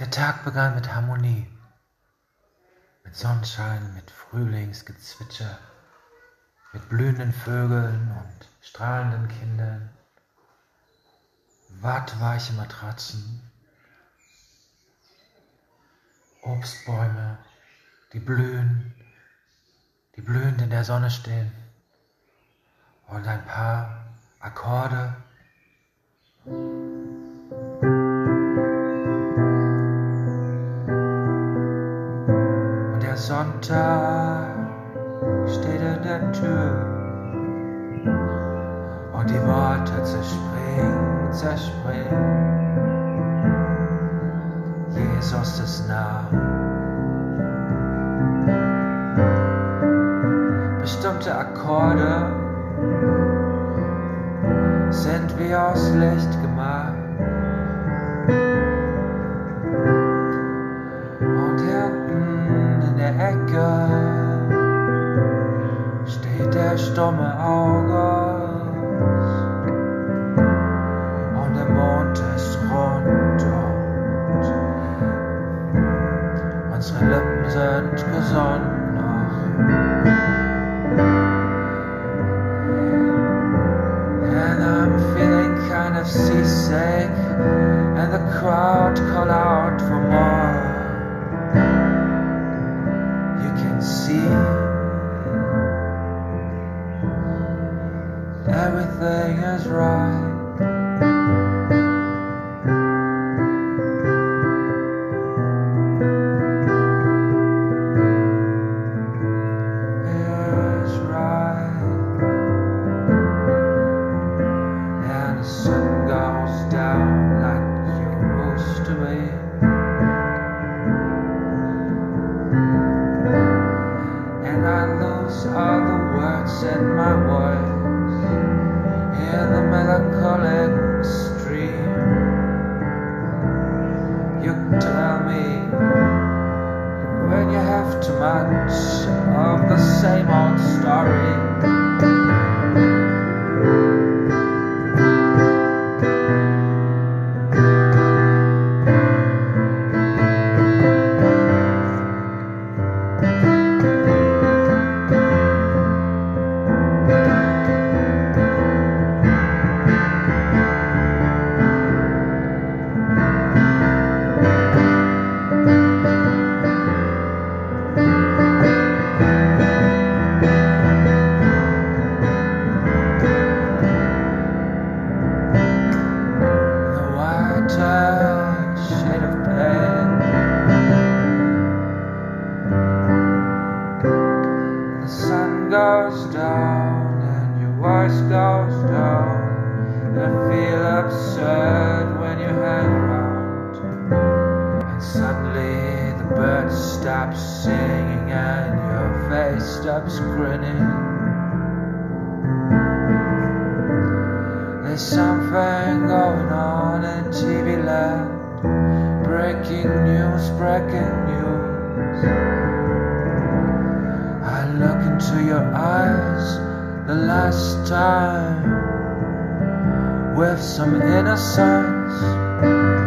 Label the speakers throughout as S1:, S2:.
S1: Der Tag begann mit Harmonie, mit Sonnenschein, mit Frühlingsgezwitscher, mit blühenden Vögeln und strahlenden Kindern, wattweiche Matratzen, Obstbäume, die blühen, die blühend in der Sonne stehen und ein paar Akkorde. Sonntag steht in der Tür und die Worte zerspringen, zerspringen. Jesus ist nah. Bestimmte Akkorde sind wie aus Licht gemalt. August. Rund und unsere Lippen sind gesund noch. And I'm feeling kind of seasick, and the crowd call out for more. There's something going on in TV land. Breaking news, breaking news. I look into your eyes the last time with some innocence.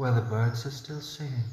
S1: Where the birds are still singing.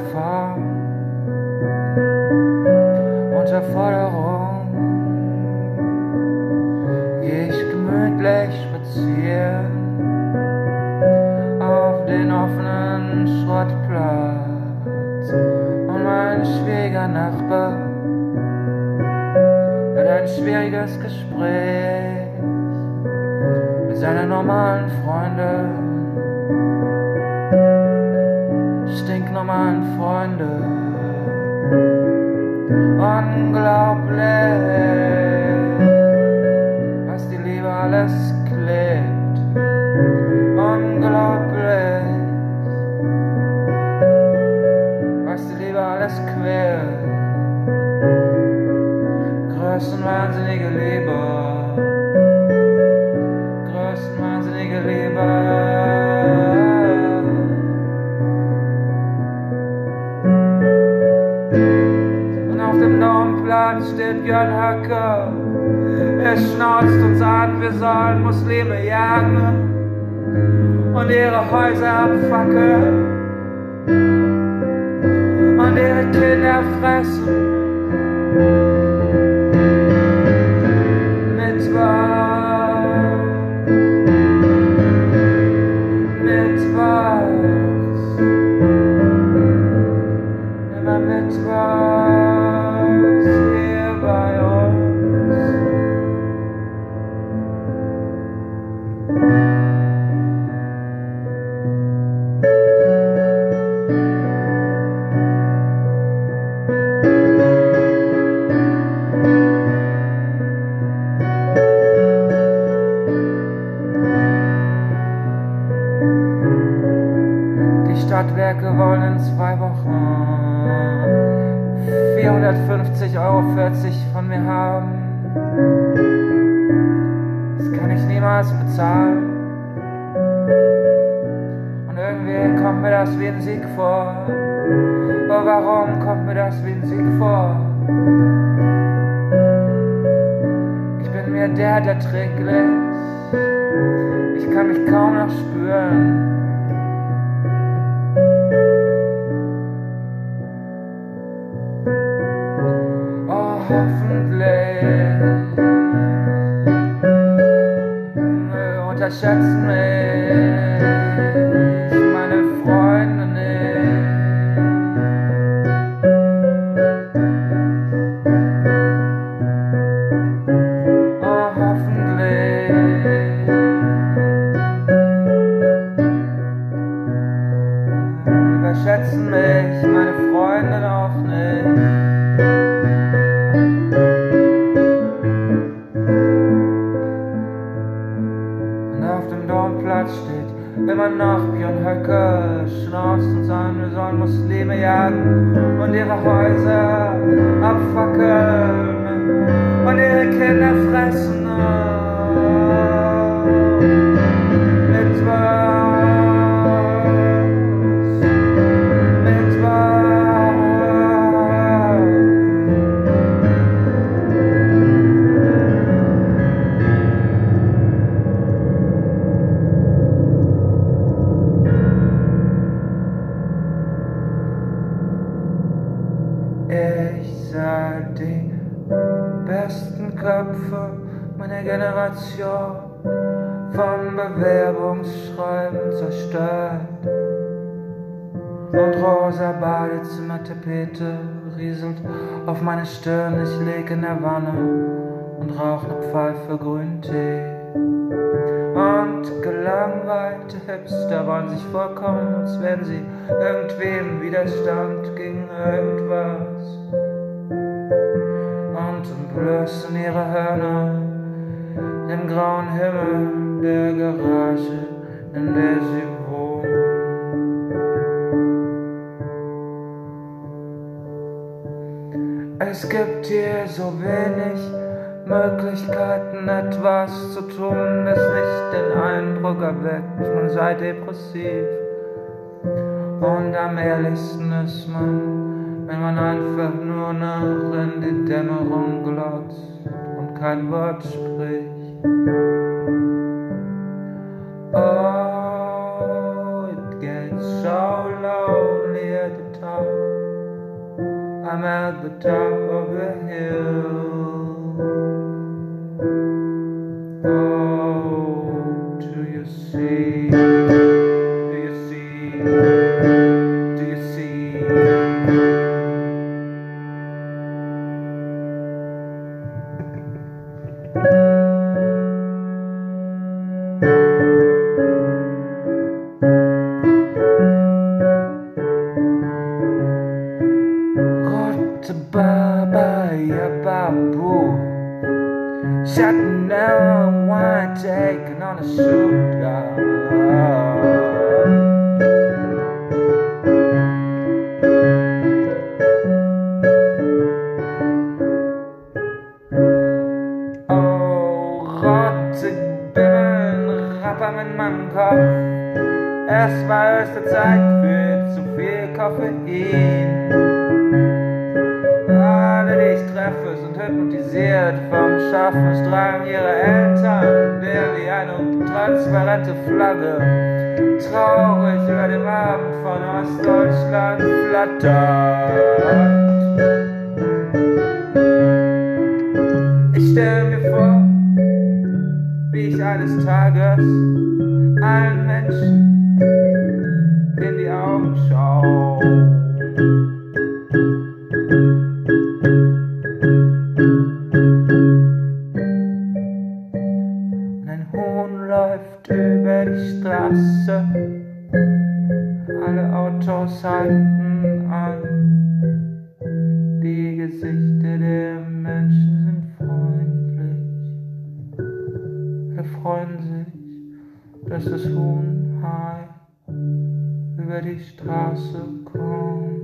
S1: weit. Unter Forderung geh ich gemütlich spazieren auf den offenen Schrottplatz. Und mein schwieriger Nachbar hat ein schwieriges Gespräch mit seiner normalen Freundin. Stinknormalen Freunde. Unglaublich, was die Liebe alles klebt. Unglaublich, was die Liebe alles quält. Größenwahnsinnige Liebe. Wir sollen Muslime jagen und ihre Häuser abfackeln und ihre Kinder fressen. Euro von mir haben. Das kann ich niemals bezahlen. Und irgendwie kommt mir das wie ein Sieg vor. Aber warum kommt mir das wie ein Sieg vor? Ich bin mir der, der träglich. Ich kann mich kaum noch spüren. Unterschätzen mich und besten Köpfe meiner Generation vom Bewerbungsschreiben zerstört. Und rosa Badezimmertapete rieselt auf meine Stirn. Ich leg in der Wanne und rauch ne Pfeife Grüntee. Und gelangweilte Hipster wollen sich vorkommen, als wären sie irgendwem Widerstand gegen irgendwas. Entblößen ihre Hörner dem grauen Himmel der Garage, in der sie wohnen. Es gibt hier so wenig Möglichkeiten, etwas zu tun, das nicht den Eindruck erweckt, man sei depressiv. Und am ehrlichsten ist man, wenn man einfach nur noch in die Dämmerung glotzt und kein Wort spricht. Oh, it gets so lonely at the top. I'm at the top of the hill. Kopf Es war höchste Zeit für zu viel Koffein alle, die ich treffe, sind hypnotisiert vom Schaffensdrang ihrer Eltern, der wie eine transparente Flagge traurig über dem Abend von Ostdeutschland flattert. Ich stelle mir vor, wie ich eines Tages freuen sich, dass das Huhn heil über die Straße kommt.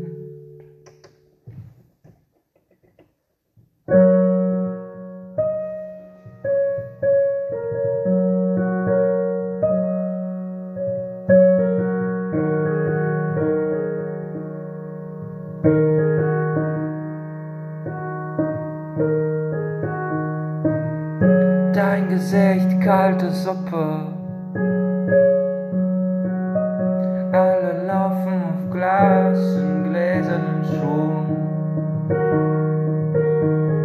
S1: Gesicht, kalte Suppe. Alle laufen auf Glas in gläsernen Schuhen.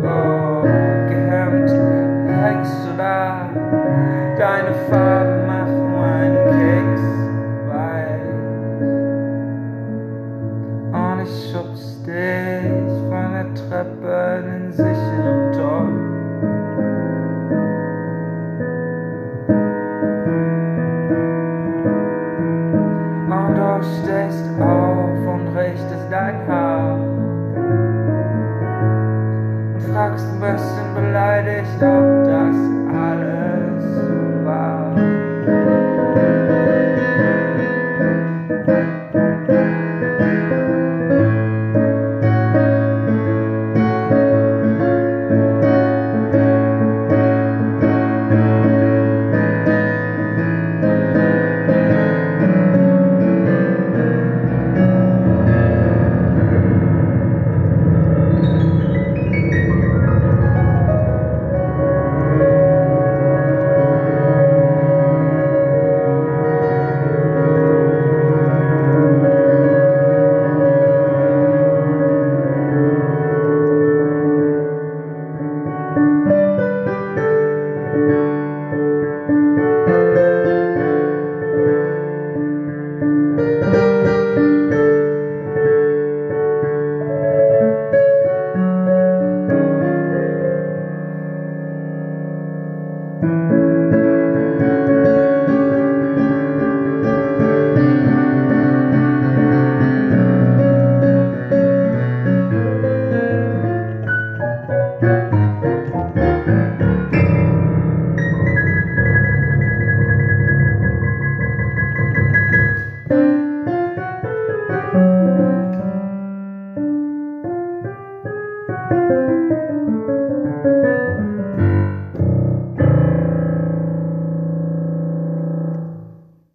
S1: Oh, gehemmt hängst du da. Deine Farben machen meinen Keks weiß. Und ich schubst dich von der Treppe in den sicheren
S2: stop.